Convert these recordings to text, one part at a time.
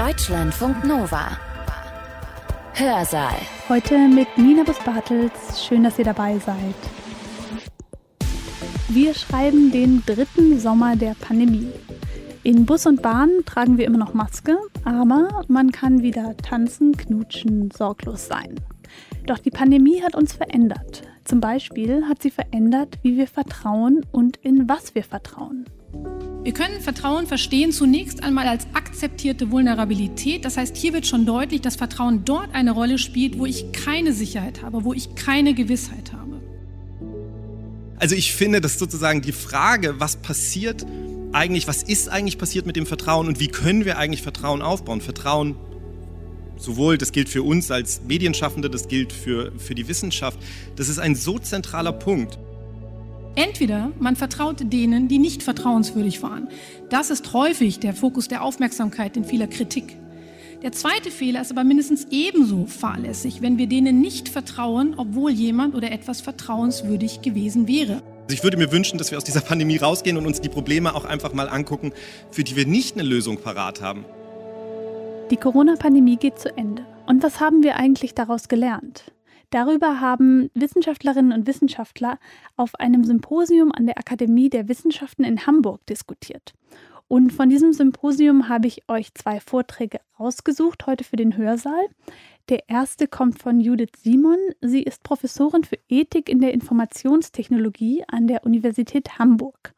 Deutschlandfunk Nova. Hörsaal. Heute mit Nina Bus-Bartels. Schön, dass ihr dabei seid. Wir schreiben den dritten Sommer der Pandemie. In Bus und Bahn tragen wir immer noch Maske, aber man kann wieder tanzen, knutschen, sorglos sein. Doch die Pandemie hat uns verändert. Zum Beispiel hat sie verändert, wie wir vertrauen und in was wir vertrauen. Wir können Vertrauen verstehen zunächst einmal als akzeptierte Vulnerabilität. Das heißt, hier wird schon deutlich, dass Vertrauen dort eine Rolle spielt, wo ich keine Sicherheit habe, wo ich keine Gewissheit habe. Also ich finde, dass sozusagen die Frage, was passiert eigentlich, was ist eigentlich passiert mit dem Vertrauen und wie können wir eigentlich Vertrauen aufbauen? Vertrauen sowohl, das gilt für uns als Medienschaffende, das gilt für, für die Wissenschaft. Das ist ein so zentraler Punkt. Entweder man vertraut denen, die nicht vertrauenswürdig waren. Das ist häufig der Fokus der Aufmerksamkeit in vieler Kritik. Der zweite Fehler ist aber mindestens ebenso fahrlässig, wenn wir denen nicht vertrauen, obwohl jemand oder etwas vertrauenswürdig gewesen wäre. Also ich würde mir wünschen, dass wir aus dieser Pandemie rausgehen und uns die Probleme auch einfach mal angucken, für die wir nicht eine Lösung parat haben. Die Corona-Pandemie geht zu Ende. Und was haben wir eigentlich daraus gelernt? Darüber haben Wissenschaftlerinnen und Wissenschaftler auf einem Symposium an der Akademie der Wissenschaften in Hamburg diskutiert. Und von diesem Symposium habe ich euch zwei Vorträge rausgesucht heute für den Hörsaal. Der erste kommt von Judith Simon. Sie ist Professorin für Ethik in der Informationstechnologie an der Universität Hamburg.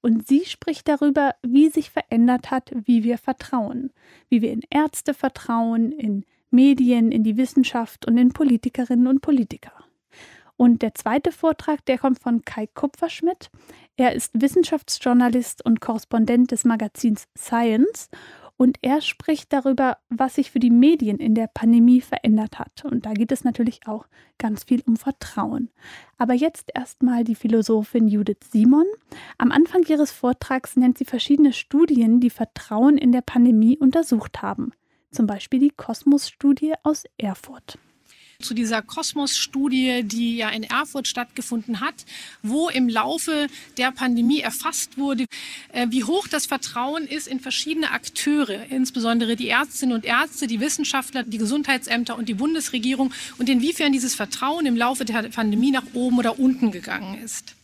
Und sie spricht darüber, wie sich verändert hat, wie wir vertrauen. Wie wir in Ärzte vertrauen, in Medien, in die Wissenschaft und in Politikerinnen und Politiker. Und der zweite Vortrag, der kommt von Kai Kupferschmidt. Er ist Wissenschaftsjournalist und Korrespondent des Magazins Science und er spricht darüber, was sich für die Medien in der Pandemie verändert hat. Und da geht es natürlich auch ganz viel um Vertrauen. Aber jetzt erstmal die Philosophin Judith Simon. Am Anfang ihres Vortrags nennt sie verschiedene Studien, die Vertrauen in der Pandemie untersucht haben zum Beispiel die Kosmos-Studie aus Erfurt zu dieser Kosmos-Studie, die ja in Erfurt stattgefunden hat, wo im Laufe der Pandemie erfasst wurde, äh, wie hoch das Vertrauen ist in verschiedene Akteure, insbesondere die Ärztinnen und Ärzte, die Wissenschaftler, die Gesundheitsämter und die Bundesregierung und inwiefern dieses Vertrauen im Laufe der Pandemie nach oben oder unten gegangen ist.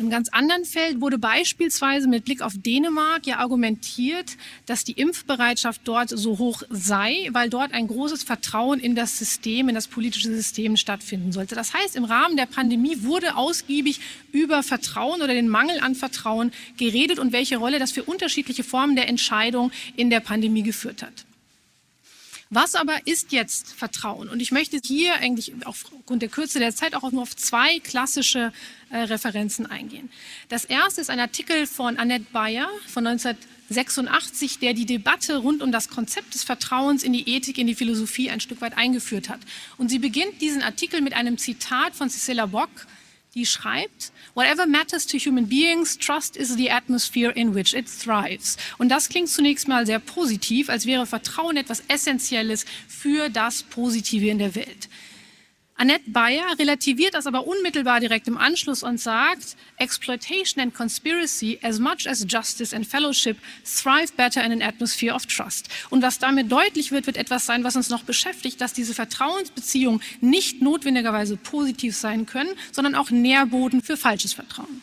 In einem ganz anderen Feld wurde beispielsweise mit Blick auf Dänemark ja argumentiert, dass die Impfbereitschaft dort so hoch sei, weil dort ein großes Vertrauen in das System, in das politische System stattfinden sollte. Das heißt, im Rahmen der Pandemie wurde ausgiebig über Vertrauen oder den Mangel an Vertrauen geredet und welche Rolle das für unterschiedliche Formen der Entscheidung in der Pandemie geführt hat. Was aber ist jetzt Vertrauen? Und ich möchte hier eigentlich aufgrund der Kürze der Zeit auch nur auf zwei klassische äh, Referenzen eingehen. Das erste ist ein Artikel von Annette Bayer von 1986, der die Debatte rund um das Konzept des Vertrauens in die Ethik, in die Philosophie ein Stück weit eingeführt hat. Und sie beginnt diesen Artikel mit einem Zitat von Cicilla Bock, die schreibt, Whatever matters to human beings, trust is the atmosphere in which it thrives. Und das klingt zunächst mal sehr positiv, als wäre Vertrauen etwas Essentielles für das Positive in der Welt. Annette Bayer relativiert das aber unmittelbar direkt im Anschluss und sagt, Exploitation and conspiracy, as much as justice and fellowship, thrive better in an atmosphere of trust. Und was damit deutlich wird, wird etwas sein, was uns noch beschäftigt, dass diese Vertrauensbeziehungen nicht notwendigerweise positiv sein können, sondern auch Nährboden für falsches Vertrauen.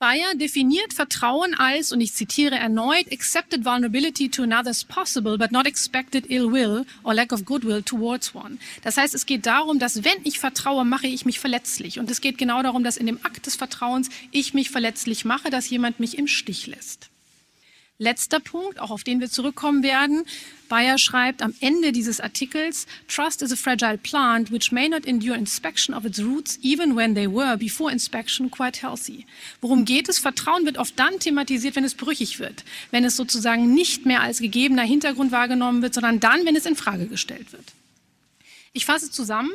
Bayer definiert Vertrauen als, und ich zitiere erneut, accepted vulnerability to another's possible, but not expected ill will or lack of goodwill towards one. Das heißt, es geht darum, dass wenn ich vertraue, mache ich mich verletzlich. Und es geht genau darum, dass in dem Akt des Vertrauens ich mich verletzlich mache, dass jemand mich im Stich lässt. Letzter Punkt, auch auf den wir zurückkommen werden. Bayer schreibt am Ende dieses Artikels, Trust is a fragile plant which may not endure inspection of its roots even when they were before inspection quite healthy. Worum geht es? Vertrauen wird oft dann thematisiert, wenn es brüchig wird, wenn es sozusagen nicht mehr als gegebener Hintergrund wahrgenommen wird, sondern dann, wenn es in Frage gestellt wird. Ich fasse zusammen.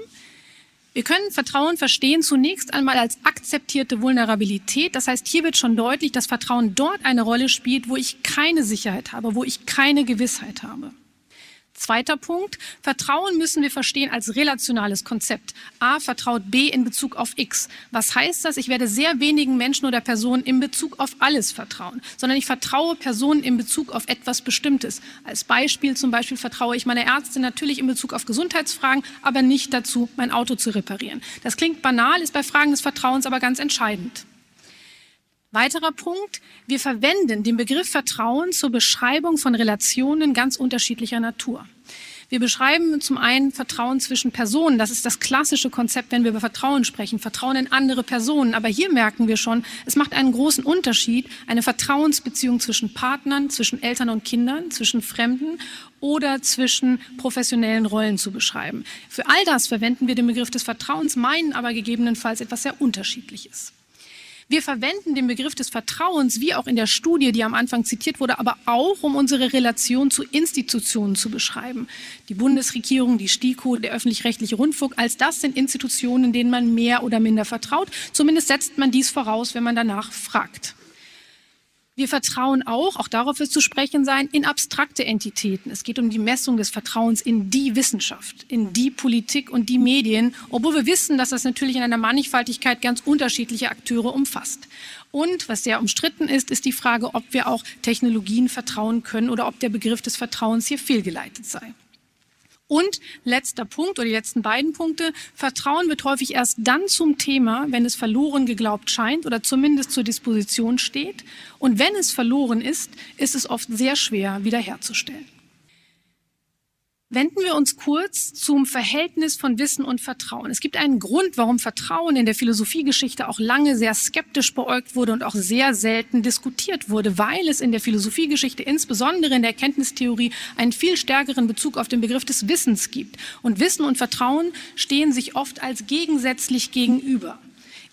Wir können Vertrauen verstehen zunächst einmal als akzeptierte Vulnerabilität. Das heißt, hier wird schon deutlich, dass Vertrauen dort eine Rolle spielt, wo ich keine Sicherheit habe, wo ich keine Gewissheit habe. Zweiter Punkt. Vertrauen müssen wir verstehen als relationales Konzept. A vertraut B in Bezug auf X. Was heißt das? Ich werde sehr wenigen Menschen oder Personen in Bezug auf alles vertrauen, sondern ich vertraue Personen in Bezug auf etwas Bestimmtes. Als Beispiel zum Beispiel vertraue ich meiner Ärztin natürlich in Bezug auf Gesundheitsfragen, aber nicht dazu, mein Auto zu reparieren. Das klingt banal, ist bei Fragen des Vertrauens aber ganz entscheidend. Weiterer Punkt. Wir verwenden den Begriff Vertrauen zur Beschreibung von Relationen ganz unterschiedlicher Natur. Wir beschreiben zum einen Vertrauen zwischen Personen. Das ist das klassische Konzept, wenn wir über Vertrauen sprechen. Vertrauen in andere Personen. Aber hier merken wir schon, es macht einen großen Unterschied, eine Vertrauensbeziehung zwischen Partnern, zwischen Eltern und Kindern, zwischen Fremden oder zwischen professionellen Rollen zu beschreiben. Für all das verwenden wir den Begriff des Vertrauens, meinen aber gegebenenfalls etwas sehr Unterschiedliches. Wir verwenden den Begriff des Vertrauens, wie auch in der Studie, die am Anfang zitiert wurde, aber auch, um unsere Relation zu Institutionen zu beschreiben. Die Bundesregierung, die STIKO, der öffentlich-rechtliche Rundfunk, als das sind Institutionen, denen man mehr oder minder vertraut. Zumindest setzt man dies voraus, wenn man danach fragt. Wir vertrauen auch, auch darauf wird zu sprechen sein, in abstrakte Entitäten. Es geht um die Messung des Vertrauens in die Wissenschaft, in die Politik und die Medien, obwohl wir wissen, dass das natürlich in einer Mannigfaltigkeit ganz unterschiedliche Akteure umfasst. Und was sehr umstritten ist, ist die Frage, ob wir auch Technologien vertrauen können oder ob der Begriff des Vertrauens hier fehlgeleitet sei. Und letzter Punkt oder die letzten beiden Punkte. Vertrauen wird häufig erst dann zum Thema, wenn es verloren geglaubt scheint oder zumindest zur Disposition steht. Und wenn es verloren ist, ist es oft sehr schwer wiederherzustellen. Wenden wir uns kurz zum Verhältnis von Wissen und Vertrauen. Es gibt einen Grund, warum Vertrauen in der Philosophiegeschichte auch lange sehr skeptisch beäugt wurde und auch sehr selten diskutiert wurde, weil es in der Philosophiegeschichte, insbesondere in der Erkenntnistheorie, einen viel stärkeren Bezug auf den Begriff des Wissens gibt. Und Wissen und Vertrauen stehen sich oft als gegensätzlich gegenüber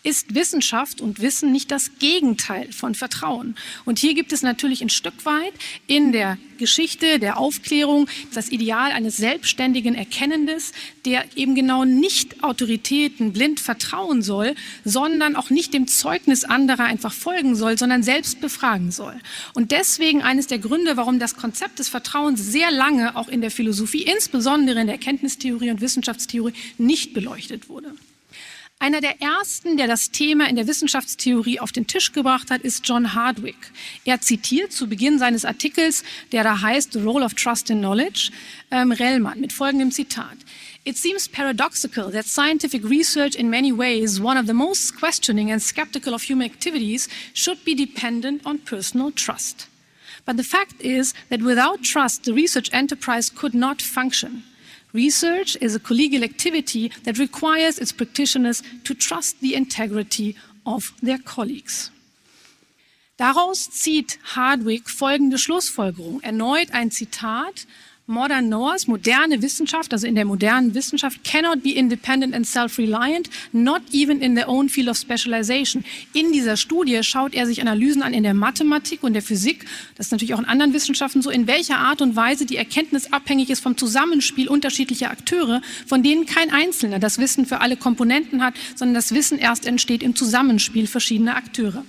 ist Wissenschaft und Wissen nicht das Gegenteil von Vertrauen. Und hier gibt es natürlich ein Stück weit in der Geschichte der Aufklärung das Ideal eines selbstständigen Erkennendes, der eben genau nicht Autoritäten blind vertrauen soll, sondern auch nicht dem Zeugnis anderer einfach folgen soll, sondern selbst befragen soll. Und deswegen eines der Gründe, warum das Konzept des Vertrauens sehr lange auch in der Philosophie, insbesondere in der Erkenntnistheorie und Wissenschaftstheorie, nicht beleuchtet wurde. Einer der ersten, der das Thema in der Wissenschaftstheorie auf den Tisch gebracht hat, ist John Hardwick. Er zitiert zu Beginn seines Artikels, der da heißt The Role of Trust in Knowledge, ähm, Rellmann mit folgendem Zitat. It seems paradoxical that scientific research in many ways, one of the most questioning and skeptical of human activities, should be dependent on personal trust. But the fact is that without trust, the research enterprise could not function. Research is a collegial activity that requires its practitioners to trust the integrity of their colleagues. Daraus zieht Hardwick folgende Schlussfolgerung. Erneut ein Zitat Modern knowers, moderne Wissenschaft, also in der modernen Wissenschaft, cannot be independent and self-reliant, not even in their own field of specialization. In dieser Studie schaut er sich Analysen an in der Mathematik und der Physik, das ist natürlich auch in anderen Wissenschaften so, in welcher Art und Weise die Erkenntnis abhängig ist vom Zusammenspiel unterschiedlicher Akteure, von denen kein Einzelner das Wissen für alle Komponenten hat, sondern das Wissen erst entsteht im Zusammenspiel verschiedener Akteure.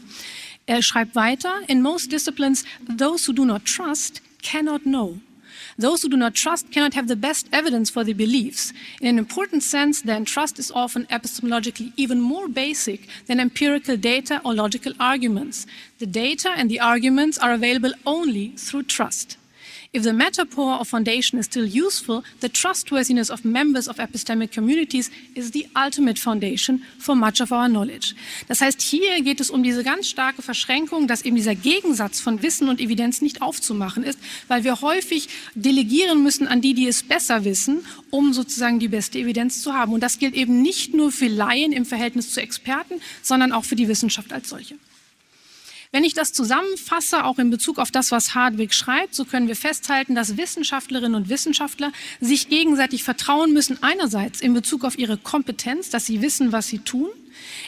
Er schreibt weiter, in most disciplines, those who do not trust cannot know. Those who do not trust cannot have the best evidence for their beliefs. In an important sense, then, trust is often epistemologically even more basic than empirical data or logical arguments. The data and the arguments are available only through trust. If the metaphor of foundation is still useful, the trustworthiness of members of epistemic communities is the ultimate foundation for much of our knowledge. Das heißt, hier geht es um diese ganz starke Verschränkung, dass eben dieser Gegensatz von Wissen und Evidenz nicht aufzumachen ist, weil wir häufig delegieren müssen an die, die es besser wissen, um sozusagen die beste Evidenz zu haben. Und das gilt eben nicht nur für Laien im Verhältnis zu Experten, sondern auch für die Wissenschaft als solche. Wenn ich das zusammenfasse, auch in Bezug auf das, was Hardwick schreibt, so können wir festhalten, dass Wissenschaftlerinnen und Wissenschaftler sich gegenseitig vertrauen müssen. Einerseits in Bezug auf ihre Kompetenz, dass sie wissen, was sie tun,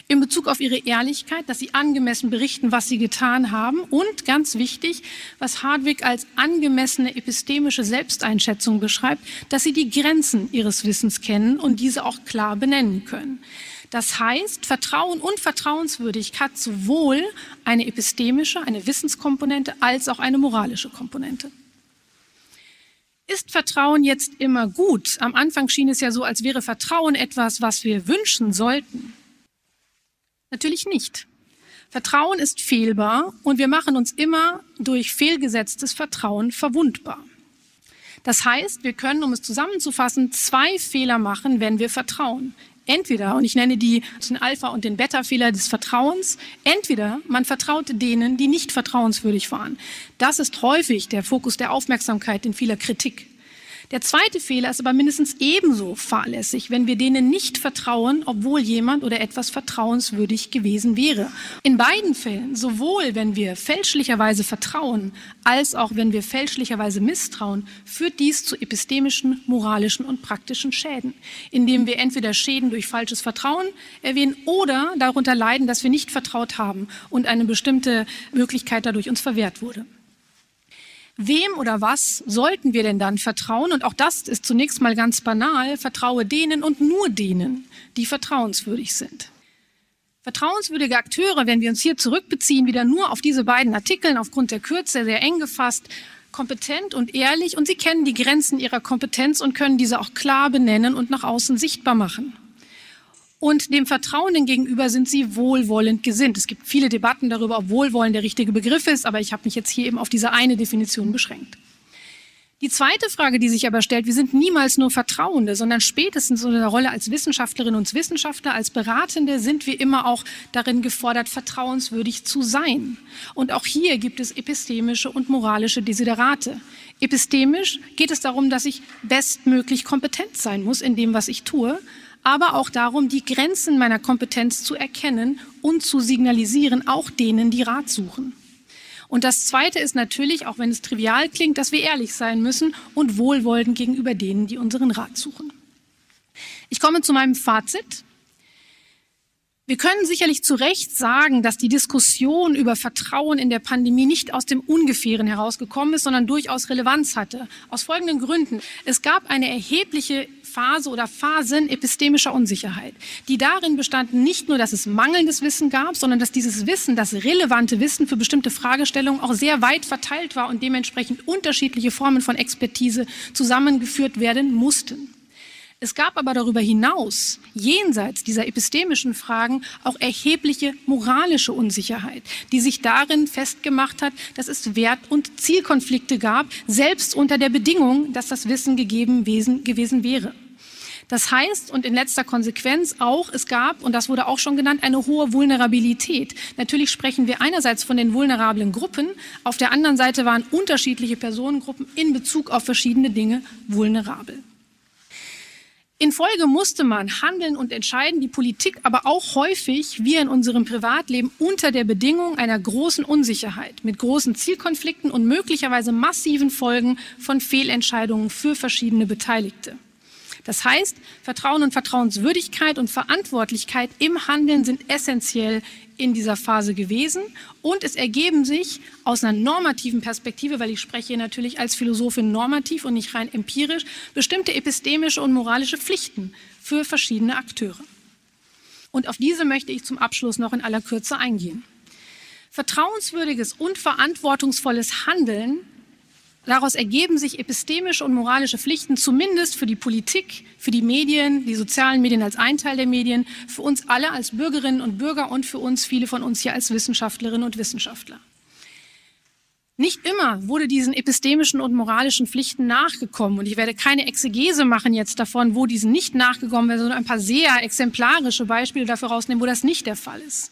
in Bezug auf ihre Ehrlichkeit, dass sie angemessen berichten, was sie getan haben und ganz wichtig, was Hardwick als angemessene epistemische Selbsteinschätzung beschreibt, dass sie die Grenzen ihres Wissens kennen und diese auch klar benennen können. Das heißt, Vertrauen und Vertrauenswürdigkeit sowohl eine epistemische, eine Wissenskomponente als auch eine moralische Komponente. Ist Vertrauen jetzt immer gut? Am Anfang schien es ja so, als wäre Vertrauen etwas, was wir wünschen sollten. Natürlich nicht. Vertrauen ist fehlbar und wir machen uns immer durch fehlgesetztes Vertrauen verwundbar. Das heißt, wir können, um es zusammenzufassen, zwei Fehler machen, wenn wir vertrauen. Entweder, und ich nenne die den Alpha- und den Beta-Fehler des Vertrauens, entweder man vertraut denen, die nicht vertrauenswürdig waren. Das ist häufig der Fokus der Aufmerksamkeit in vieler Kritik. Der zweite Fehler ist aber mindestens ebenso fahrlässig, wenn wir denen nicht vertrauen, obwohl jemand oder etwas vertrauenswürdig gewesen wäre. In beiden Fällen, sowohl wenn wir fälschlicherweise vertrauen, als auch wenn wir fälschlicherweise misstrauen, führt dies zu epistemischen, moralischen und praktischen Schäden, indem wir entweder Schäden durch falsches Vertrauen erwähnen oder darunter leiden, dass wir nicht vertraut haben und eine bestimmte Möglichkeit dadurch uns verwehrt wurde. Wem oder was sollten wir denn dann vertrauen? Und auch das ist zunächst mal ganz banal. Vertraue denen und nur denen, die vertrauenswürdig sind. Vertrauenswürdige Akteure, wenn wir uns hier zurückbeziehen, wieder nur auf diese beiden Artikeln aufgrund der Kürze sehr eng gefasst, kompetent und ehrlich und sie kennen die Grenzen ihrer Kompetenz und können diese auch klar benennen und nach außen sichtbar machen und dem Vertrauenden gegenüber sind sie wohlwollend gesinnt. Es gibt viele Debatten darüber, ob Wohlwollen der richtige Begriff ist, aber ich habe mich jetzt hier eben auf diese eine Definition beschränkt. Die zweite Frage, die sich aber stellt, wir sind niemals nur Vertrauende, sondern spätestens in der Rolle als Wissenschaftlerinnen und Wissenschaftler, als Beratende sind wir immer auch darin gefordert, vertrauenswürdig zu sein. Und auch hier gibt es epistemische und moralische Desiderate. Epistemisch geht es darum, dass ich bestmöglich kompetent sein muss in dem, was ich tue aber auch darum, die Grenzen meiner Kompetenz zu erkennen und zu signalisieren, auch denen, die Rat suchen. Und das Zweite ist natürlich, auch wenn es trivial klingt, dass wir ehrlich sein müssen und wohlwollend gegenüber denen, die unseren Rat suchen. Ich komme zu meinem Fazit. Wir können sicherlich zu Recht sagen, dass die Diskussion über Vertrauen in der Pandemie nicht aus dem Ungefähren herausgekommen ist, sondern durchaus Relevanz hatte. Aus folgenden Gründen. Es gab eine erhebliche Phase oder Phasen epistemischer Unsicherheit, die darin bestanden, nicht nur, dass es mangelndes Wissen gab, sondern dass dieses Wissen, das relevante Wissen für bestimmte Fragestellungen auch sehr weit verteilt war und dementsprechend unterschiedliche Formen von Expertise zusammengeführt werden mussten. Es gab aber darüber hinaus, jenseits dieser epistemischen Fragen, auch erhebliche moralische Unsicherheit, die sich darin festgemacht hat, dass es Wert- und Zielkonflikte gab, selbst unter der Bedingung, dass das Wissen gegeben gewesen wäre. Das heißt, und in letzter Konsequenz auch, es gab, und das wurde auch schon genannt, eine hohe Vulnerabilität. Natürlich sprechen wir einerseits von den vulnerablen Gruppen, auf der anderen Seite waren unterschiedliche Personengruppen in Bezug auf verschiedene Dinge vulnerabel. In Folge musste man handeln und entscheiden, die Politik aber auch häufig, wir in unserem Privatleben, unter der Bedingung einer großen Unsicherheit, mit großen Zielkonflikten und möglicherweise massiven Folgen von Fehlentscheidungen für verschiedene Beteiligte. Das heißt, Vertrauen und Vertrauenswürdigkeit und Verantwortlichkeit im Handeln sind essentiell in dieser Phase gewesen. Und es ergeben sich aus einer normativen Perspektive, weil ich spreche hier natürlich als Philosophin normativ und nicht rein empirisch, bestimmte epistemische und moralische Pflichten für verschiedene Akteure. Und auf diese möchte ich zum Abschluss noch in aller Kürze eingehen. Vertrauenswürdiges und verantwortungsvolles Handeln Daraus ergeben sich epistemische und moralische Pflichten, zumindest für die Politik, für die Medien, die sozialen Medien als ein Teil der Medien, für uns alle als Bürgerinnen und Bürger und für uns, viele von uns hier als Wissenschaftlerinnen und Wissenschaftler. Nicht immer wurde diesen epistemischen und moralischen Pflichten nachgekommen. Und ich werde keine Exegese machen jetzt davon, wo diesen nicht nachgekommen wird, sondern ein paar sehr exemplarische Beispiele dafür rausnehmen, wo das nicht der Fall ist.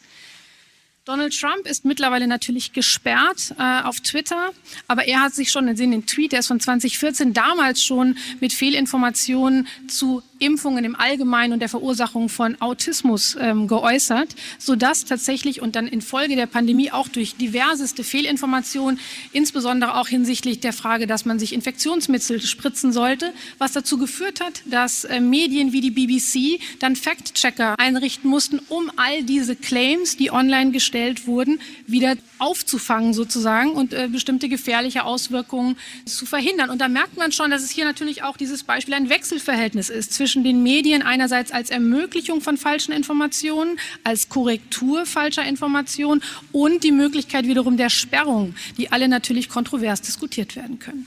Donald Trump ist mittlerweile natürlich gesperrt äh, auf Twitter, aber er hat sich schon, in den Tweet, der ist von 2014, damals schon mit Fehlinformationen zu Impfungen im Allgemeinen und der Verursachung von Autismus ähm, geäußert, sodass tatsächlich und dann infolge der Pandemie auch durch diverseste Fehlinformationen, insbesondere auch hinsichtlich der Frage, dass man sich Infektionsmittel spritzen sollte, was dazu geführt hat, dass äh, Medien wie die BBC dann Fact-Checker einrichten mussten, um all diese Claims, die online gestellt wurden, wieder aufzufangen sozusagen und äh, bestimmte gefährliche Auswirkungen zu verhindern. Und da merkt man schon, dass es hier natürlich auch dieses Beispiel ein Wechselverhältnis ist zwischen zwischen den Medien einerseits als Ermöglichung von falschen Informationen, als Korrektur falscher Informationen und die Möglichkeit wiederum der Sperrung, die alle natürlich kontrovers diskutiert werden können.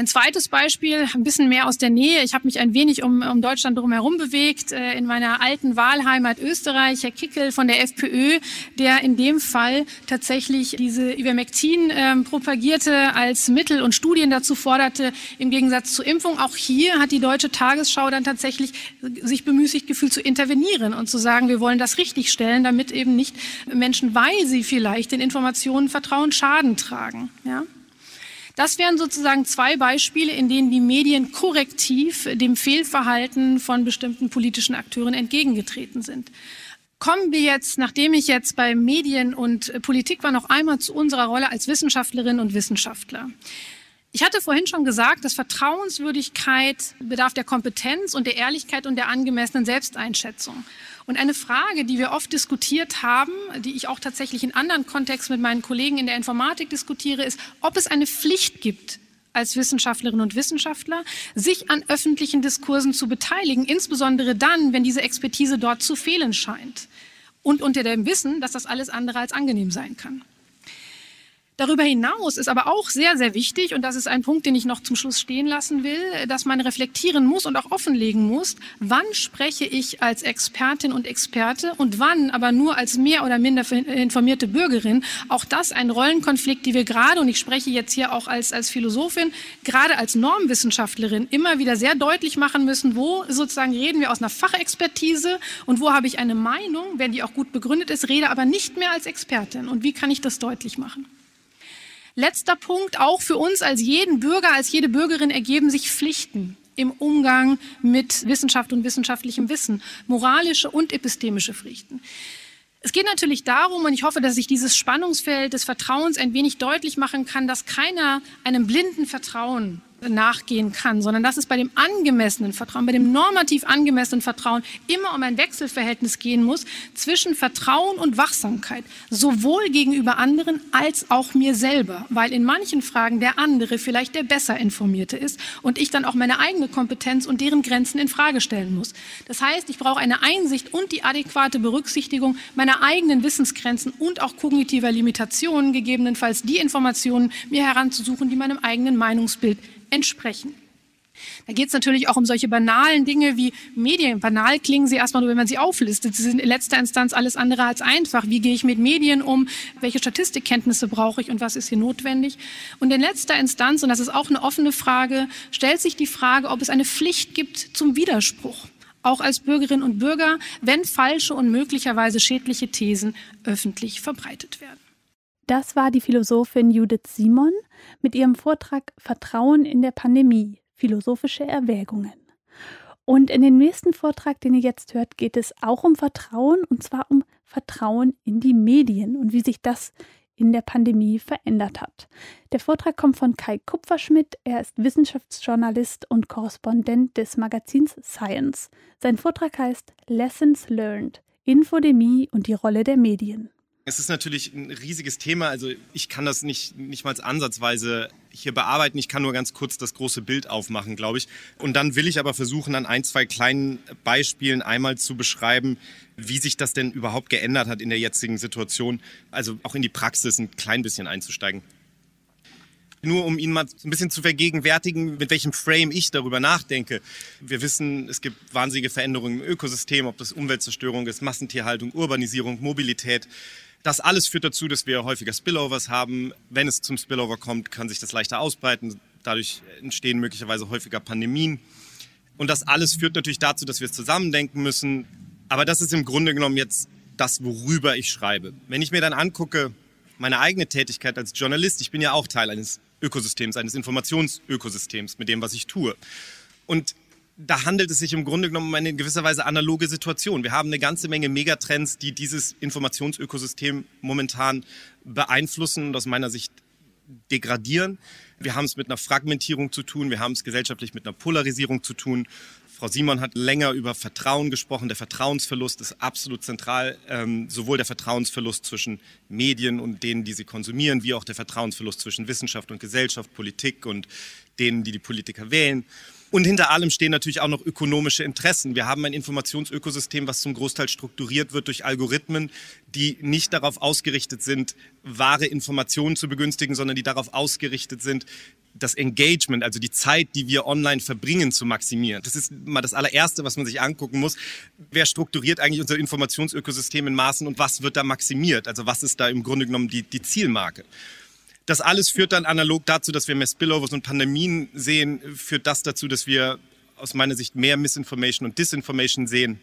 Ein zweites Beispiel, ein bisschen mehr aus der Nähe. Ich habe mich ein wenig um, um Deutschland drumherum bewegt. Äh, in meiner alten Wahlheimat Österreich, Herr Kickel von der FPÖ, der in dem Fall tatsächlich diese Ivermectin äh, propagierte, als Mittel und Studien dazu forderte, im Gegensatz zur Impfung. Auch hier hat die Deutsche Tagesschau dann tatsächlich sich bemüßigt gefühlt zu intervenieren und zu sagen, wir wollen das richtigstellen, damit eben nicht Menschen, weil sie vielleicht den Informationen vertrauen, Schaden tragen. Ja? Das wären sozusagen zwei Beispiele, in denen die Medien korrektiv dem Fehlverhalten von bestimmten politischen Akteuren entgegengetreten sind. Kommen wir jetzt, nachdem ich jetzt bei Medien und Politik war, noch einmal zu unserer Rolle als Wissenschaftlerinnen und Wissenschaftler. Ich hatte vorhin schon gesagt, dass Vertrauenswürdigkeit bedarf der Kompetenz und der Ehrlichkeit und der angemessenen Selbsteinschätzung. Und eine Frage, die wir oft diskutiert haben, die ich auch tatsächlich in anderen Kontexten mit meinen Kollegen in der Informatik diskutiere, ist, ob es eine Pflicht gibt, als Wissenschaftlerinnen und Wissenschaftler, sich an öffentlichen Diskursen zu beteiligen, insbesondere dann, wenn diese Expertise dort zu fehlen scheint. Und unter dem Wissen, dass das alles andere als angenehm sein kann. Darüber hinaus ist aber auch sehr, sehr wichtig, und das ist ein Punkt, den ich noch zum Schluss stehen lassen will, dass man reflektieren muss und auch offenlegen muss, wann spreche ich als Expertin und Experte und wann aber nur als mehr oder minder informierte Bürgerin. Auch das ein Rollenkonflikt, die wir gerade, und ich spreche jetzt hier auch als, als Philosophin, gerade als Normwissenschaftlerin immer wieder sehr deutlich machen müssen, wo sozusagen reden wir aus einer Fachexpertise und wo habe ich eine Meinung, wenn die auch gut begründet ist, rede aber nicht mehr als Expertin. Und wie kann ich das deutlich machen? Letzter Punkt, auch für uns als jeden Bürger, als jede Bürgerin ergeben sich Pflichten im Umgang mit Wissenschaft und wissenschaftlichem Wissen, moralische und epistemische Pflichten. Es geht natürlich darum, und ich hoffe, dass ich dieses Spannungsfeld des Vertrauens ein wenig deutlich machen kann, dass keiner einem blinden Vertrauen nachgehen kann, sondern dass es bei dem angemessenen Vertrauen, bei dem normativ angemessenen Vertrauen immer um ein Wechselverhältnis gehen muss zwischen Vertrauen und Wachsamkeit, sowohl gegenüber anderen als auch mir selber, weil in manchen Fragen der andere vielleicht der besser informierte ist und ich dann auch meine eigene Kompetenz und deren Grenzen in Frage stellen muss. Das heißt, ich brauche eine Einsicht und die adäquate Berücksichtigung meiner eigenen Wissensgrenzen und auch kognitiver Limitationen, gegebenenfalls die Informationen mir heranzusuchen, die meinem eigenen Meinungsbild entsprechen. Da geht es natürlich auch um solche banalen Dinge wie Medien. Banal klingen sie erstmal nur, wenn man sie auflistet. Sie sind in letzter Instanz alles andere als einfach. Wie gehe ich mit Medien um? Welche Statistikkenntnisse brauche ich und was ist hier notwendig? Und in letzter Instanz, und das ist auch eine offene Frage, stellt sich die Frage, ob es eine Pflicht gibt zum Widerspruch. Auch als Bürgerinnen und Bürger, wenn falsche und möglicherweise schädliche Thesen öffentlich verbreitet werden. Das war die Philosophin Judith Simon mit ihrem Vortrag Vertrauen in der Pandemie, philosophische Erwägungen. Und in dem nächsten Vortrag, den ihr jetzt hört, geht es auch um Vertrauen, und zwar um Vertrauen in die Medien und wie sich das in der Pandemie verändert hat. Der Vortrag kommt von Kai Kupferschmidt. Er ist Wissenschaftsjournalist und Korrespondent des Magazins Science. Sein Vortrag heißt Lessons Learned, Infodemie und die Rolle der Medien. Es ist natürlich ein riesiges Thema. Also ich kann das nicht, nicht mal ansatzweise hier bearbeiten. Ich kann nur ganz kurz das große Bild aufmachen, glaube ich. Und dann will ich aber versuchen, an ein, zwei kleinen Beispielen einmal zu beschreiben, wie sich das denn überhaupt geändert hat in der jetzigen Situation. Also auch in die Praxis ein klein bisschen einzusteigen. Nur um Ihnen mal ein bisschen zu vergegenwärtigen, mit welchem Frame ich darüber nachdenke. Wir wissen, es gibt wahnsinnige Veränderungen im Ökosystem, ob das Umweltzerstörung ist, Massentierhaltung, Urbanisierung, Mobilität. Das alles führt dazu, dass wir häufiger Spillovers haben. Wenn es zum Spillover kommt, kann sich das leichter ausbreiten. Dadurch entstehen möglicherweise häufiger Pandemien. Und das alles führt natürlich dazu, dass wir es zusammendenken müssen. Aber das ist im Grunde genommen jetzt das, worüber ich schreibe. Wenn ich mir dann angucke, meine eigene Tätigkeit als Journalist, ich bin ja auch Teil eines Ökosystems, eines Informationsökosystems mit dem, was ich tue. Und da handelt es sich im Grunde genommen um eine in gewisser Weise analoge Situation. Wir haben eine ganze Menge Megatrends, die dieses Informationsökosystem momentan beeinflussen und aus meiner Sicht degradieren. Wir haben es mit einer Fragmentierung zu tun, wir haben es gesellschaftlich mit einer Polarisierung zu tun. Frau Simon hat länger über Vertrauen gesprochen. Der Vertrauensverlust ist absolut zentral. Ähm, sowohl der Vertrauensverlust zwischen Medien und denen, die sie konsumieren, wie auch der Vertrauensverlust zwischen Wissenschaft und Gesellschaft, Politik und denen, die die Politiker wählen. Und hinter allem stehen natürlich auch noch ökonomische Interessen. Wir haben ein Informationsökosystem, was zum Großteil strukturiert wird durch Algorithmen, die nicht darauf ausgerichtet sind, wahre Informationen zu begünstigen, sondern die darauf ausgerichtet sind, das Engagement, also die Zeit, die wir online verbringen, zu maximieren. Das ist mal das allererste, was man sich angucken muss. Wer strukturiert eigentlich unser Informationsökosystem in Maßen und was wird da maximiert? Also was ist da im Grunde genommen die, die Zielmarke? Das alles führt dann analog dazu, dass wir mehr Spillovers und Pandemien sehen, führt das dazu, dass wir aus meiner Sicht mehr Misinformation und Disinformation sehen.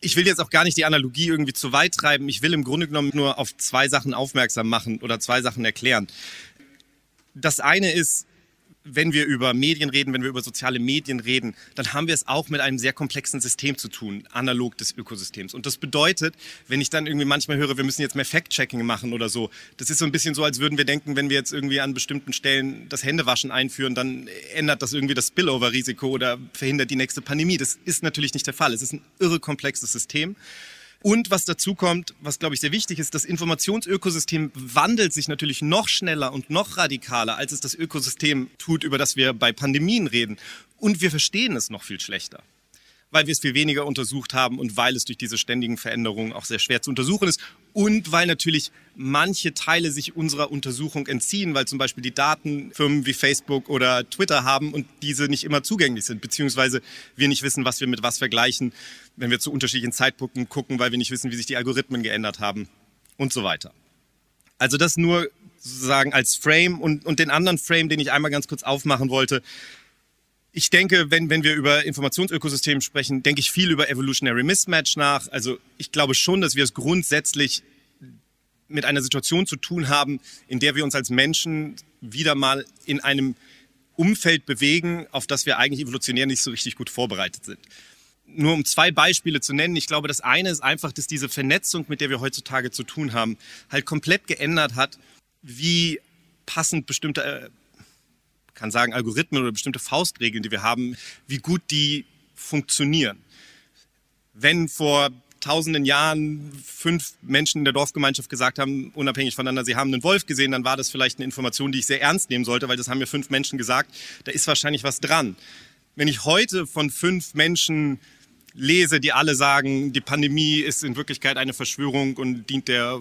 Ich will jetzt auch gar nicht die Analogie irgendwie zu weit treiben. Ich will im Grunde genommen nur auf zwei Sachen aufmerksam machen oder zwei Sachen erklären. Das eine ist, wenn wir über Medien reden, wenn wir über soziale Medien reden, dann haben wir es auch mit einem sehr komplexen System zu tun, analog des Ökosystems. Und das bedeutet, wenn ich dann irgendwie manchmal höre, wir müssen jetzt mehr Fact-Checking machen oder so, das ist so ein bisschen so, als würden wir denken, wenn wir jetzt irgendwie an bestimmten Stellen das Händewaschen einführen, dann ändert das irgendwie das Spillover-Risiko oder verhindert die nächste Pandemie. Das ist natürlich nicht der Fall. Es ist ein irre komplexes System. Und was dazu kommt, was glaube ich sehr wichtig ist, das Informationsökosystem wandelt sich natürlich noch schneller und noch radikaler, als es das Ökosystem tut, über das wir bei Pandemien reden. Und wir verstehen es noch viel schlechter weil wir es viel weniger untersucht haben und weil es durch diese ständigen Veränderungen auch sehr schwer zu untersuchen ist und weil natürlich manche Teile sich unserer Untersuchung entziehen, weil zum Beispiel die Daten Firmen wie Facebook oder Twitter haben und diese nicht immer zugänglich sind, beziehungsweise wir nicht wissen, was wir mit was vergleichen, wenn wir zu unterschiedlichen Zeitpunkten gucken, weil wir nicht wissen, wie sich die Algorithmen geändert haben und so weiter. Also das nur sozusagen als Frame und, und den anderen Frame, den ich einmal ganz kurz aufmachen wollte, ich denke, wenn, wenn wir über Informationsökosysteme sprechen, denke ich viel über Evolutionary Mismatch nach. Also ich glaube schon, dass wir es grundsätzlich mit einer Situation zu tun haben, in der wir uns als Menschen wieder mal in einem Umfeld bewegen, auf das wir eigentlich evolutionär nicht so richtig gut vorbereitet sind. Nur um zwei Beispiele zu nennen. Ich glaube, das eine ist einfach, dass diese Vernetzung, mit der wir heutzutage zu tun haben, halt komplett geändert hat, wie passend bestimmte äh, kann sagen, Algorithmen oder bestimmte Faustregeln, die wir haben, wie gut die funktionieren. Wenn vor tausenden Jahren fünf Menschen in der Dorfgemeinschaft gesagt haben, unabhängig voneinander, sie haben einen Wolf gesehen, dann war das vielleicht eine Information, die ich sehr ernst nehmen sollte, weil das haben mir fünf Menschen gesagt. Da ist wahrscheinlich was dran. Wenn ich heute von fünf Menschen lese, die alle sagen, die Pandemie ist in Wirklichkeit eine Verschwörung und dient der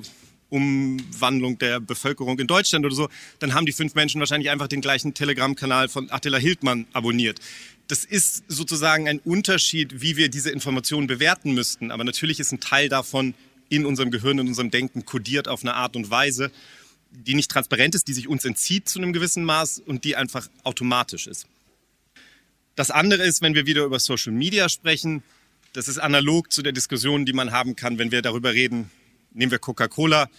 Umwandlung der Bevölkerung in Deutschland oder so, dann haben die fünf Menschen wahrscheinlich einfach den gleichen Telegram-Kanal von Attila Hildmann abonniert. Das ist sozusagen ein Unterschied, wie wir diese Informationen bewerten müssten. Aber natürlich ist ein Teil davon in unserem Gehirn, in unserem Denken kodiert auf eine Art und Weise, die nicht transparent ist, die sich uns entzieht zu einem gewissen Maß und die einfach automatisch ist. Das andere ist, wenn wir wieder über Social Media sprechen, das ist analog zu der Diskussion, die man haben kann, wenn wir darüber reden, nehmen wir Coca-Cola.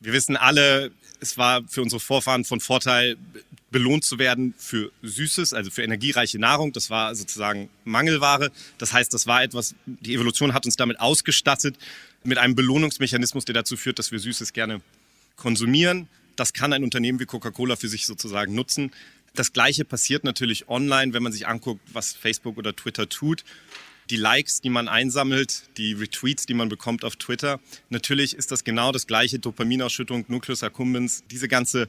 Wir wissen alle, es war für unsere Vorfahren von Vorteil, belohnt zu werden für Süßes, also für energiereiche Nahrung. Das war sozusagen Mangelware. Das heißt, das war etwas, die Evolution hat uns damit ausgestattet, mit einem Belohnungsmechanismus, der dazu führt, dass wir Süßes gerne konsumieren. Das kann ein Unternehmen wie Coca-Cola für sich sozusagen nutzen. Das Gleiche passiert natürlich online, wenn man sich anguckt, was Facebook oder Twitter tut die Likes, die man einsammelt, die Retweets, die man bekommt auf Twitter. Natürlich ist das genau das gleiche, Dopaminausschüttung, Nucleus accumbens, diese ganze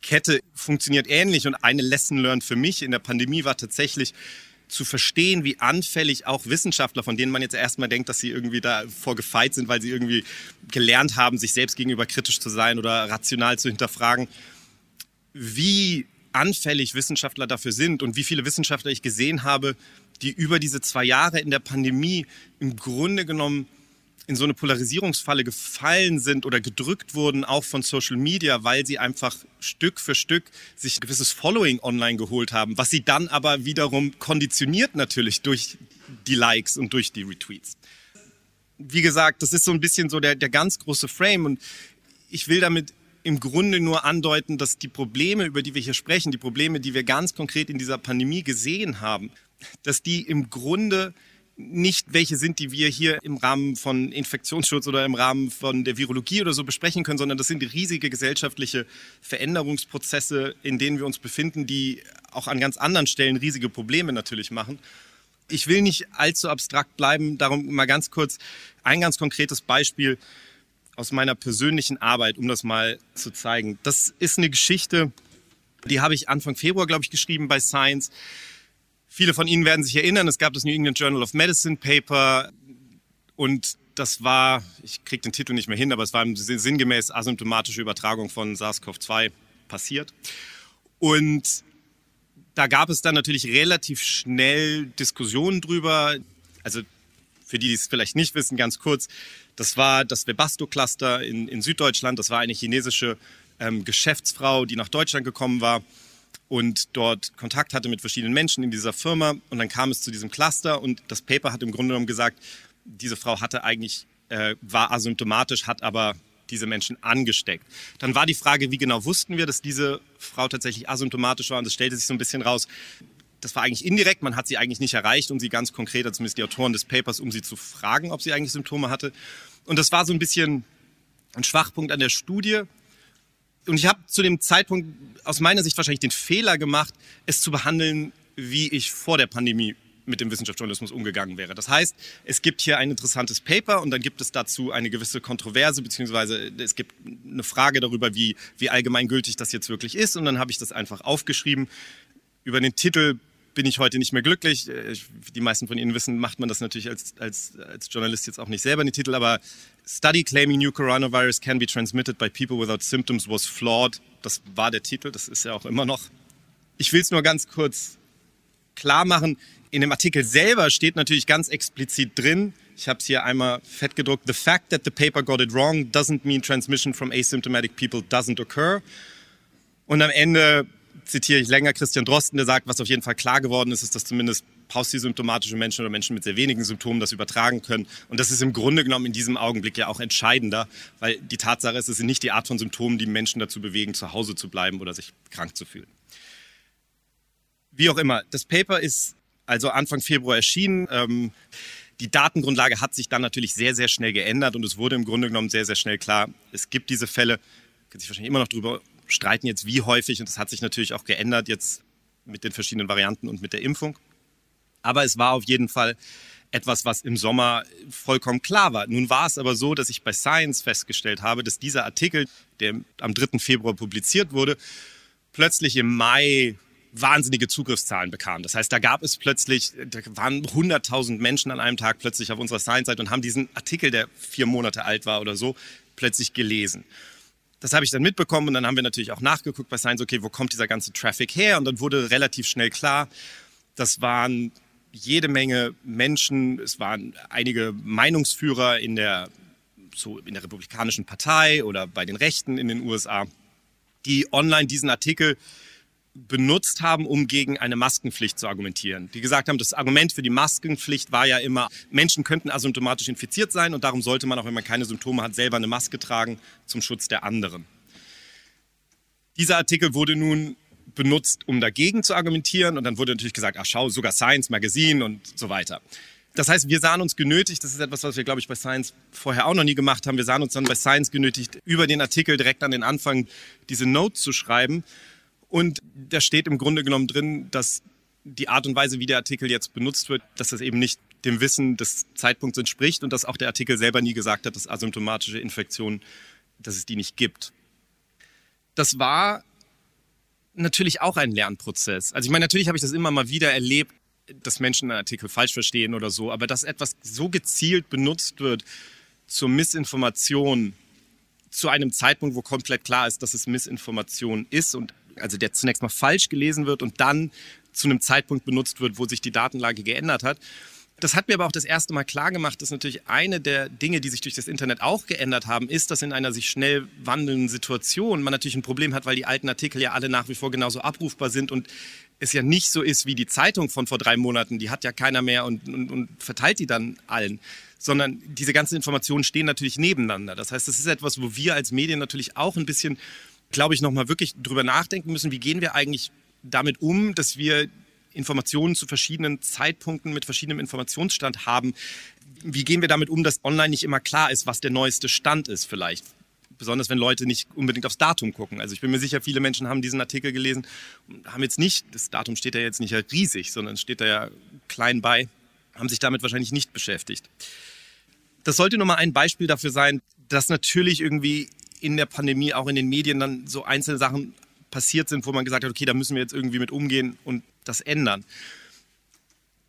Kette funktioniert ähnlich und eine Lesson learned für mich in der Pandemie war tatsächlich zu verstehen, wie anfällig auch Wissenschaftler, von denen man jetzt erstmal denkt, dass sie irgendwie davor gefeit sind, weil sie irgendwie gelernt haben, sich selbst gegenüber kritisch zu sein oder rational zu hinterfragen, wie anfällig Wissenschaftler dafür sind und wie viele Wissenschaftler ich gesehen habe, die über diese zwei Jahre in der Pandemie im Grunde genommen in so eine Polarisierungsfalle gefallen sind oder gedrückt wurden, auch von Social Media, weil sie einfach Stück für Stück sich ein gewisses Following online geholt haben, was sie dann aber wiederum konditioniert natürlich durch die Likes und durch die Retweets. Wie gesagt, das ist so ein bisschen so der, der ganz große Frame und ich will damit im Grunde nur andeuten, dass die Probleme, über die wir hier sprechen, die Probleme, die wir ganz konkret in dieser Pandemie gesehen haben, dass die im Grunde nicht welche sind, die wir hier im Rahmen von Infektionsschutz oder im Rahmen von der Virologie oder so besprechen können, sondern das sind riesige gesellschaftliche Veränderungsprozesse, in denen wir uns befinden, die auch an ganz anderen Stellen riesige Probleme natürlich machen. Ich will nicht allzu abstrakt bleiben, darum mal ganz kurz ein ganz konkretes Beispiel aus meiner persönlichen Arbeit, um das mal zu zeigen. Das ist eine Geschichte, die habe ich Anfang Februar, glaube ich, geschrieben bei Science Viele von Ihnen werden sich erinnern, es gab das New England Journal of Medicine Paper und das war, ich kriege den Titel nicht mehr hin, aber es war sinngemäß asymptomatische Übertragung von SARS-CoV-2 passiert. Und da gab es dann natürlich relativ schnell Diskussionen drüber. Also für die, die es vielleicht nicht wissen, ganz kurz, das war das Webasto-Cluster in, in Süddeutschland. Das war eine chinesische ähm, Geschäftsfrau, die nach Deutschland gekommen war und dort Kontakt hatte mit verschiedenen Menschen in dieser Firma. Und dann kam es zu diesem Cluster und das Paper hat im Grunde genommen gesagt, diese Frau hatte eigentlich, äh, war asymptomatisch, hat aber diese Menschen angesteckt. Dann war die Frage, wie genau wussten wir, dass diese Frau tatsächlich asymptomatisch war? Und es stellte sich so ein bisschen raus, das war eigentlich indirekt, man hat sie eigentlich nicht erreicht, um sie ganz konkret, also zumindest die Autoren des Papers, um sie zu fragen, ob sie eigentlich Symptome hatte. Und das war so ein bisschen ein Schwachpunkt an der Studie. Und ich habe zu dem Zeitpunkt aus meiner Sicht wahrscheinlich den Fehler gemacht, es zu behandeln, wie ich vor der Pandemie mit dem Wissenschaftsjournalismus umgegangen wäre. Das heißt, es gibt hier ein interessantes Paper und dann gibt es dazu eine gewisse Kontroverse, beziehungsweise es gibt eine Frage darüber, wie, wie allgemeingültig das jetzt wirklich ist. Und dann habe ich das einfach aufgeschrieben. Über den Titel bin ich heute nicht mehr glücklich. Die meisten von Ihnen wissen, macht man das natürlich als, als, als Journalist jetzt auch nicht selber in den Titel, aber Study claiming new coronavirus can be transmitted by people without symptoms was flawed. Das war der Titel, das ist ja auch immer noch. Ich will es nur ganz kurz klar machen in dem Artikel selber steht natürlich ganz explizit drin, ich habe es hier einmal fett gedruckt, the fact that the paper got it wrong doesn't mean transmission from asymptomatic people doesn't occur. Und am Ende zitiere ich länger Christian Drosten, der sagt, was auf jeden Fall klar geworden ist, ist, dass zumindest paustisymptomatische Menschen oder Menschen mit sehr wenigen Symptomen das übertragen können. Und das ist im Grunde genommen in diesem Augenblick ja auch entscheidender, weil die Tatsache ist, es sind nicht die Art von Symptomen, die Menschen dazu bewegen, zu Hause zu bleiben oder sich krank zu fühlen. Wie auch immer, das Paper ist also Anfang Februar erschienen. Ähm, die Datengrundlage hat sich dann natürlich sehr, sehr schnell geändert und es wurde im Grunde genommen sehr, sehr schnell klar, es gibt diese Fälle, kann sich wahrscheinlich immer noch darüber streiten jetzt, wie häufig und das hat sich natürlich auch geändert jetzt mit den verschiedenen Varianten und mit der Impfung. Aber es war auf jeden Fall etwas, was im Sommer vollkommen klar war. Nun war es aber so, dass ich bei Science festgestellt habe, dass dieser Artikel, der am 3. Februar publiziert wurde, plötzlich im Mai wahnsinnige Zugriffszahlen bekam. Das heißt, da gab es plötzlich, da waren 100.000 Menschen an einem Tag plötzlich auf unserer Science-Seite und haben diesen Artikel, der vier Monate alt war oder so, plötzlich gelesen. Das habe ich dann mitbekommen und dann haben wir natürlich auch nachgeguckt bei Science, okay, wo kommt dieser ganze Traffic her? Und dann wurde relativ schnell klar, das waren jede Menge Menschen, es waren einige Meinungsführer in der, so in der Republikanischen Partei oder bei den Rechten in den USA, die online diesen Artikel benutzt haben, um gegen eine Maskenpflicht zu argumentieren. Die gesagt haben, das Argument für die Maskenpflicht war ja immer, Menschen könnten asymptomatisch infiziert sein und darum sollte man, auch wenn man keine Symptome hat, selber eine Maske tragen zum Schutz der anderen. Dieser Artikel wurde nun benutzt, um dagegen zu argumentieren und dann wurde natürlich gesagt, ach schau, sogar Science Magazine und so weiter. Das heißt, wir sahen uns genötigt, das ist etwas, was wir, glaube ich, bei Science vorher auch noch nie gemacht haben, wir sahen uns dann bei Science genötigt, über den Artikel direkt an den Anfang diese Note zu schreiben und da steht im Grunde genommen drin, dass die Art und Weise, wie der Artikel jetzt benutzt wird, dass das eben nicht dem Wissen des Zeitpunkts entspricht und dass auch der Artikel selber nie gesagt hat, dass asymptomatische Infektionen, dass es die nicht gibt. Das war natürlich auch ein Lernprozess. Also ich meine, natürlich habe ich das immer mal wieder erlebt, dass Menschen einen Artikel falsch verstehen oder so, aber dass etwas so gezielt benutzt wird zur Missinformation zu einem Zeitpunkt, wo komplett klar ist, dass es Missinformation ist und also der zunächst mal falsch gelesen wird und dann zu einem Zeitpunkt benutzt wird, wo sich die Datenlage geändert hat. Das hat mir aber auch das erste Mal klar gemacht, dass natürlich eine der Dinge, die sich durch das Internet auch geändert haben, ist, dass in einer sich schnell wandelnden Situation man natürlich ein Problem hat, weil die alten Artikel ja alle nach wie vor genauso abrufbar sind und es ja nicht so ist wie die Zeitung von vor drei Monaten, die hat ja keiner mehr und, und, und verteilt die dann allen, sondern diese ganzen Informationen stehen natürlich nebeneinander. Das heißt, das ist etwas, wo wir als Medien natürlich auch ein bisschen glaube ich, nochmal wirklich drüber nachdenken müssen, wie gehen wir eigentlich damit um, dass wir Informationen zu verschiedenen Zeitpunkten mit verschiedenem Informationsstand haben. Wie gehen wir damit um, dass online nicht immer klar ist, was der neueste Stand ist vielleicht? Besonders wenn Leute nicht unbedingt aufs Datum gucken. Also ich bin mir sicher, viele Menschen haben diesen Artikel gelesen und haben jetzt nicht, das Datum steht ja jetzt nicht riesig, sondern steht da ja klein bei, haben sich damit wahrscheinlich nicht beschäftigt. Das sollte nur mal ein Beispiel dafür sein, dass natürlich irgendwie in der Pandemie auch in den Medien dann so einzelne Sachen passiert sind, wo man gesagt hat, okay, da müssen wir jetzt irgendwie mit umgehen und das ändern.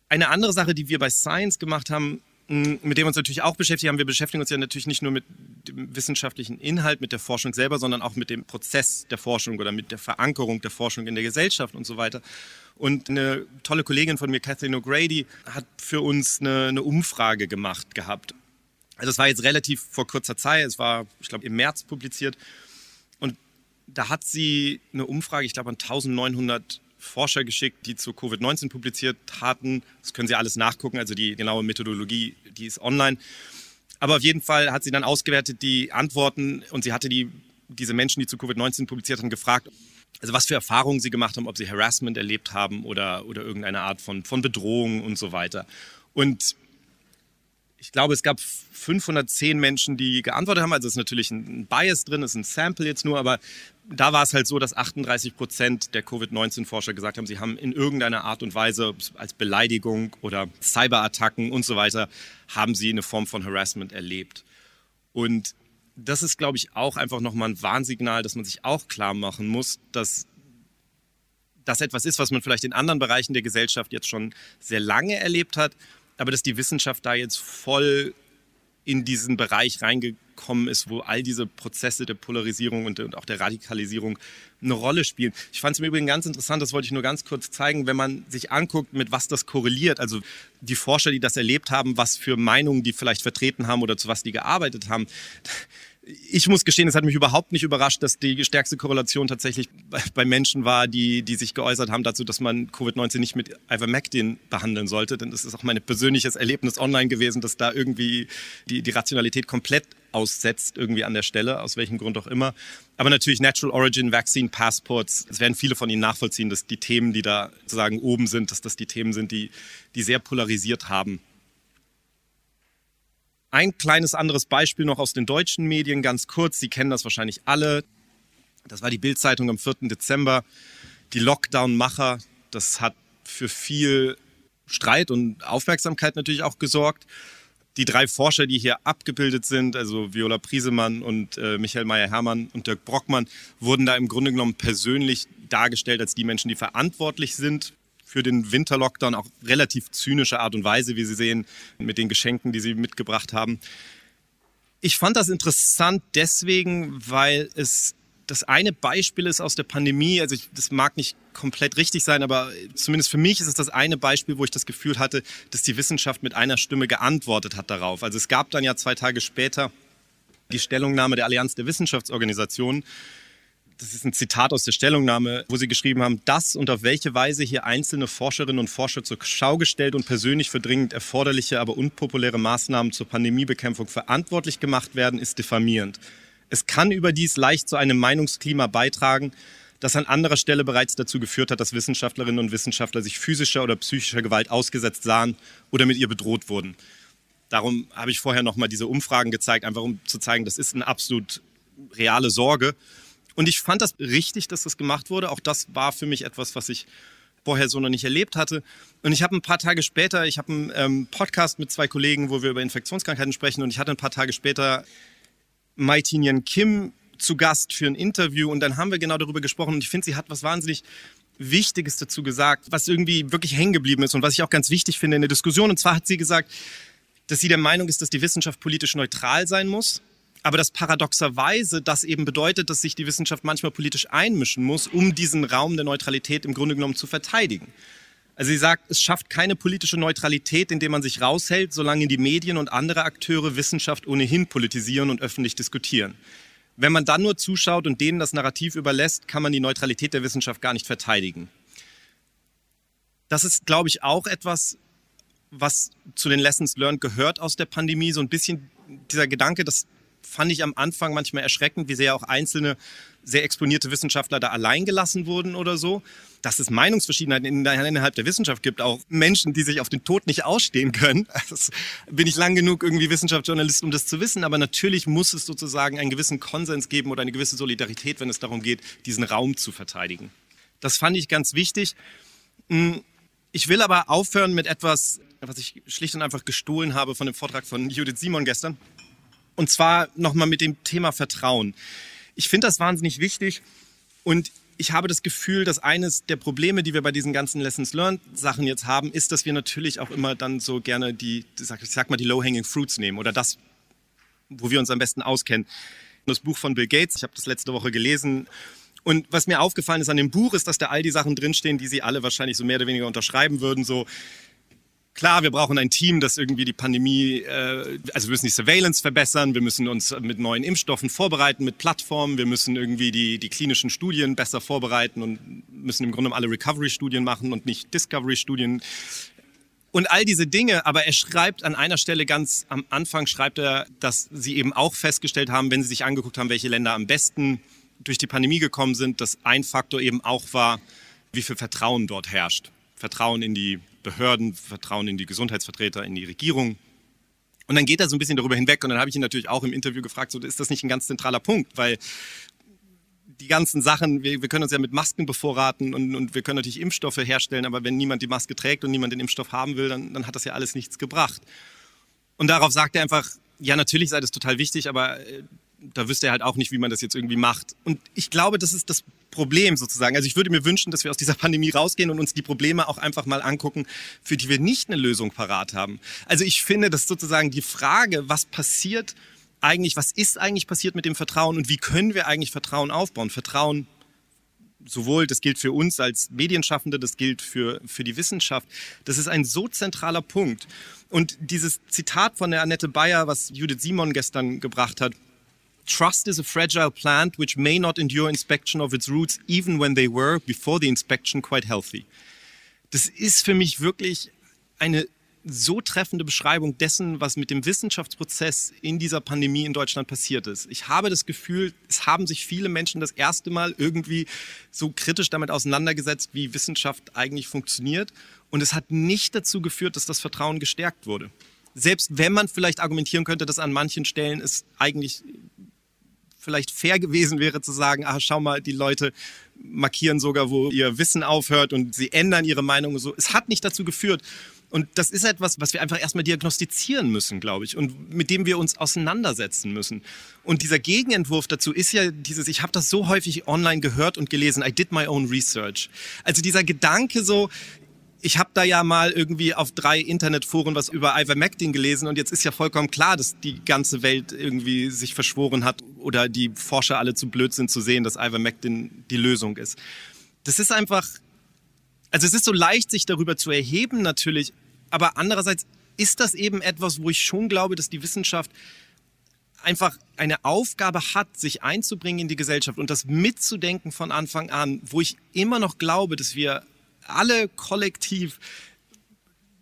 Eine andere Sache, die wir bei Science gemacht haben, mit dem wir uns natürlich auch beschäftigt haben, wir beschäftigen uns ja natürlich nicht nur mit dem wissenschaftlichen Inhalt, mit der Forschung selber, sondern auch mit dem Prozess der Forschung oder mit der Verankerung der Forschung in der Gesellschaft und so weiter. Und eine tolle Kollegin von mir, Kathleen O'Grady, hat für uns eine, eine Umfrage gemacht gehabt. Also es war jetzt relativ vor kurzer Zeit, es war, ich glaube, im März publiziert. Und da hat sie eine Umfrage, ich glaube, an 1900 Forscher geschickt, die zu Covid-19 publiziert hatten. Das können Sie alles nachgucken, also die genaue Methodologie, die ist online. Aber auf jeden Fall hat sie dann ausgewertet die Antworten und sie hatte die, diese Menschen, die zu Covid-19 publiziert haben, gefragt, also was für Erfahrungen sie gemacht haben, ob sie Harassment erlebt haben oder, oder irgendeine Art von, von Bedrohung und so weiter. Und ich glaube, es gab 510 Menschen, die geantwortet haben. Also es ist natürlich ein Bias drin, es ist ein Sample jetzt nur, aber da war es halt so, dass 38 Prozent der Covid-19-Forscher gesagt haben, sie haben in irgendeiner Art und Weise als Beleidigung oder Cyberattacken und so weiter, haben sie eine Form von Harassment erlebt. Und das ist, glaube ich, auch einfach nochmal ein Warnsignal, dass man sich auch klar machen muss, dass das etwas ist, was man vielleicht in anderen Bereichen der Gesellschaft jetzt schon sehr lange erlebt hat, aber dass die Wissenschaft da jetzt voll in diesen Bereich reingekommen ist, wo all diese Prozesse der Polarisierung und, und auch der Radikalisierung eine Rolle spielen. Ich fand es im Übrigen ganz interessant, das wollte ich nur ganz kurz zeigen, wenn man sich anguckt, mit was das korreliert, also die Forscher, die das erlebt haben, was für Meinungen die vielleicht vertreten haben oder zu was die gearbeitet haben ich muss gestehen, es hat mich überhaupt nicht überrascht, dass die stärkste Korrelation tatsächlich bei Menschen war, die, die sich geäußert haben dazu, dass man Covid-19 nicht mit Ivermectin behandeln sollte. Denn das ist auch mein persönliches Erlebnis online gewesen, dass da irgendwie die, die Rationalität komplett aussetzt, irgendwie an der Stelle, aus welchem Grund auch immer. Aber natürlich Natural Origin Vaccine Passports, es werden viele von Ihnen nachvollziehen, dass die Themen, die da sozusagen oben sind, dass das die Themen sind, die, die sehr polarisiert haben. Ein kleines anderes Beispiel noch aus den deutschen Medien, ganz kurz. Sie kennen das wahrscheinlich alle. Das war die Bildzeitung am 4. Dezember. Die Lockdown-Macher, das hat für viel Streit und Aufmerksamkeit natürlich auch gesorgt. Die drei Forscher, die hier abgebildet sind, also Viola Priesemann und äh, Michael Meyer-Hermann und Dirk Brockmann, wurden da im Grunde genommen persönlich dargestellt als die Menschen, die verantwortlich sind für den Winterlockdown, auch relativ zynische Art und Weise, wie Sie sehen, mit den Geschenken, die Sie mitgebracht haben. Ich fand das interessant deswegen, weil es das eine Beispiel ist aus der Pandemie. Also ich, das mag nicht komplett richtig sein, aber zumindest für mich ist es das eine Beispiel, wo ich das Gefühl hatte, dass die Wissenschaft mit einer Stimme geantwortet hat darauf. Also es gab dann ja zwei Tage später die Stellungnahme der Allianz der Wissenschaftsorganisationen, das ist ein Zitat aus der Stellungnahme, wo Sie geschrieben haben, dass und auf welche Weise hier einzelne Forscherinnen und Forscher zur Schau gestellt und persönlich für dringend erforderliche, aber unpopuläre Maßnahmen zur Pandemiebekämpfung verantwortlich gemacht werden, ist diffamierend. Es kann überdies leicht zu einem Meinungsklima beitragen, das an anderer Stelle bereits dazu geführt hat, dass Wissenschaftlerinnen und Wissenschaftler sich physischer oder psychischer Gewalt ausgesetzt sahen oder mit ihr bedroht wurden. Darum habe ich vorher nochmal diese Umfragen gezeigt, einfach um zu zeigen, das ist eine absolut reale Sorge. Und ich fand das richtig, dass das gemacht wurde. Auch das war für mich etwas, was ich vorher so noch nicht erlebt hatte. Und ich habe ein paar Tage später, ich habe einen ähm, Podcast mit zwei Kollegen, wo wir über Infektionskrankheiten sprechen. Und ich hatte ein paar Tage später Mai Tinian Kim zu Gast für ein Interview. Und dann haben wir genau darüber gesprochen. Und ich finde, sie hat was wahnsinnig Wichtiges dazu gesagt, was irgendwie wirklich hängen geblieben ist und was ich auch ganz wichtig finde in der Diskussion. Und zwar hat sie gesagt, dass sie der Meinung ist, dass die Wissenschaft politisch neutral sein muss aber das paradoxerweise das eben bedeutet, dass sich die Wissenschaft manchmal politisch einmischen muss, um diesen Raum der Neutralität im Grunde genommen zu verteidigen. Also sie sagt, es schafft keine politische Neutralität, indem man sich raushält, solange die Medien und andere Akteure Wissenschaft ohnehin politisieren und öffentlich diskutieren. Wenn man dann nur zuschaut und denen das Narrativ überlässt, kann man die Neutralität der Wissenschaft gar nicht verteidigen. Das ist, glaube ich, auch etwas, was zu den Lessons learned gehört aus der Pandemie. So ein bisschen dieser Gedanke, dass fand ich am Anfang manchmal erschreckend, wie sehr auch einzelne sehr exponierte Wissenschaftler da allein gelassen wurden oder so. Dass es Meinungsverschiedenheiten innerhalb der Wissenschaft gibt, auch Menschen, die sich auf den Tod nicht ausstehen können. Das bin ich lang genug irgendwie Wissenschaftsjournalist, um das zu wissen. Aber natürlich muss es sozusagen einen gewissen Konsens geben oder eine gewisse Solidarität, wenn es darum geht, diesen Raum zu verteidigen. Das fand ich ganz wichtig. Hm, ich will aber aufhören mit etwas, was ich schlicht und einfach gestohlen habe von dem Vortrag von Judith Simon gestern. Und zwar nochmal mit dem Thema Vertrauen. Ich finde das wahnsinnig wichtig und ich habe das Gefühl, dass eines der Probleme, die wir bei diesen ganzen Lessons Learned Sachen jetzt haben, ist, dass wir natürlich auch immer dann so gerne die, ich sag mal, die Low-Hanging Fruits nehmen oder das, wo wir uns am besten auskennen. Das Buch von Bill Gates, ich habe das letzte Woche gelesen. Und was mir aufgefallen ist an dem Buch, ist, dass da all die Sachen drinstehen, die Sie alle wahrscheinlich so mehr oder weniger unterschreiben würden. So, Klar, wir brauchen ein Team, das irgendwie die Pandemie, äh, also wir müssen die Surveillance verbessern, wir müssen uns mit neuen Impfstoffen vorbereiten, mit Plattformen, wir müssen irgendwie die, die klinischen Studien besser vorbereiten und müssen im Grunde alle Recovery-Studien machen und nicht Discovery-Studien. Und all diese Dinge, aber er schreibt an einer Stelle ganz am Anfang, schreibt er, dass sie eben auch festgestellt haben, wenn sie sich angeguckt haben, welche Länder am besten durch die Pandemie gekommen sind, dass ein Faktor eben auch war, wie viel Vertrauen dort herrscht. Vertrauen in die Behörden, Vertrauen in die Gesundheitsvertreter, in die Regierung. Und dann geht er so ein bisschen darüber hinweg und dann habe ich ihn natürlich auch im Interview gefragt, so ist das nicht ein ganz zentraler Punkt, weil die ganzen Sachen, wir, wir können uns ja mit Masken bevorraten und, und, wir können natürlich Impfstoffe herstellen, aber wenn niemand die Maske trägt und niemand den Impfstoff haben will, dann, dann hat das ja alles nichts gebracht. Und darauf sagt er einfach, ja, natürlich sei das total wichtig, aber äh, da wüsste er halt auch nicht, wie man das jetzt irgendwie macht. Und ich glaube, das ist das Problem sozusagen. Also ich würde mir wünschen, dass wir aus dieser Pandemie rausgehen und uns die Probleme auch einfach mal angucken, für die wir nicht eine Lösung parat haben. Also ich finde, dass sozusagen die Frage, was passiert eigentlich, was ist eigentlich passiert mit dem Vertrauen und wie können wir eigentlich Vertrauen aufbauen? Vertrauen sowohl, das gilt für uns als Medienschaffende, das gilt für, für die Wissenschaft. Das ist ein so zentraler Punkt. Und dieses Zitat von der Annette Bayer, was Judith Simon gestern gebracht hat, Trust is a fragile plant which may not endure inspection of its roots, even when they were, before the inspection, quite healthy. Das ist für mich wirklich eine so treffende Beschreibung dessen, was mit dem Wissenschaftsprozess in dieser Pandemie in Deutschland passiert ist. Ich habe das Gefühl, es haben sich viele Menschen das erste Mal irgendwie so kritisch damit auseinandergesetzt, wie Wissenschaft eigentlich funktioniert. Und es hat nicht dazu geführt, dass das Vertrauen gestärkt wurde. Selbst wenn man vielleicht argumentieren könnte, dass an manchen Stellen es eigentlich vielleicht fair gewesen wäre zu sagen, ah, schau mal, die Leute markieren sogar, wo ihr Wissen aufhört und sie ändern ihre Meinung so. Es hat nicht dazu geführt. Und das ist etwas, was wir einfach erstmal diagnostizieren müssen, glaube ich, und mit dem wir uns auseinandersetzen müssen. Und dieser Gegenentwurf dazu ist ja dieses, ich habe das so häufig online gehört und gelesen, I did my own research. Also dieser Gedanke so, ich habe da ja mal irgendwie auf drei Internetforen was über Ivermectin gelesen und jetzt ist ja vollkommen klar, dass die ganze Welt irgendwie sich verschworen hat oder die Forscher alle zu blöd sind zu sehen, dass Ivermectin die Lösung ist. Das ist einfach, also es ist so leicht, sich darüber zu erheben natürlich, aber andererseits ist das eben etwas, wo ich schon glaube, dass die Wissenschaft einfach eine Aufgabe hat, sich einzubringen in die Gesellschaft und das mitzudenken von Anfang an, wo ich immer noch glaube, dass wir alle kollektiv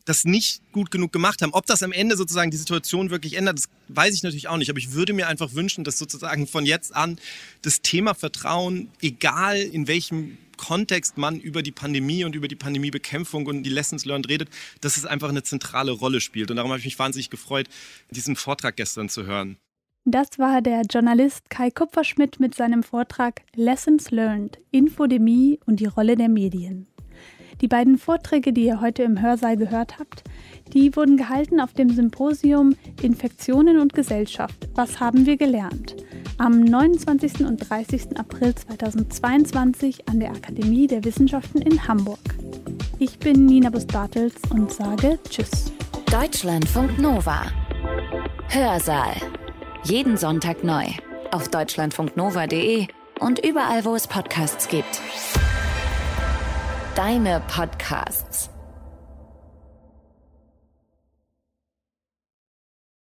das nicht gut genug gemacht haben. Ob das am Ende sozusagen die Situation wirklich ändert, das weiß ich natürlich auch nicht. Aber ich würde mir einfach wünschen, dass sozusagen von jetzt an das Thema Vertrauen, egal in welchem Kontext man über die Pandemie und über die Pandemiebekämpfung und die Lessons learned redet, dass es einfach eine zentrale Rolle spielt. Und darum habe ich mich wahnsinnig gefreut, diesen Vortrag gestern zu hören. Das war der Journalist Kai Kupferschmidt mit seinem Vortrag Lessons Learned, Infodemie und die Rolle der Medien. Die beiden Vorträge, die ihr heute im Hörsaal gehört habt, die wurden gehalten auf dem Symposium Infektionen und Gesellschaft. Was haben wir gelernt? Am 29. und 30. April 2022 an der Akademie der Wissenschaften in Hamburg. Ich bin Nina Bus-Bartels und sage Tschüss. Deutschlandfunk Nova. Hörsaal. Jeden Sonntag neu. Auf deutschlandfunknova.de und überall, wo es Podcasts gibt deine Podcasts.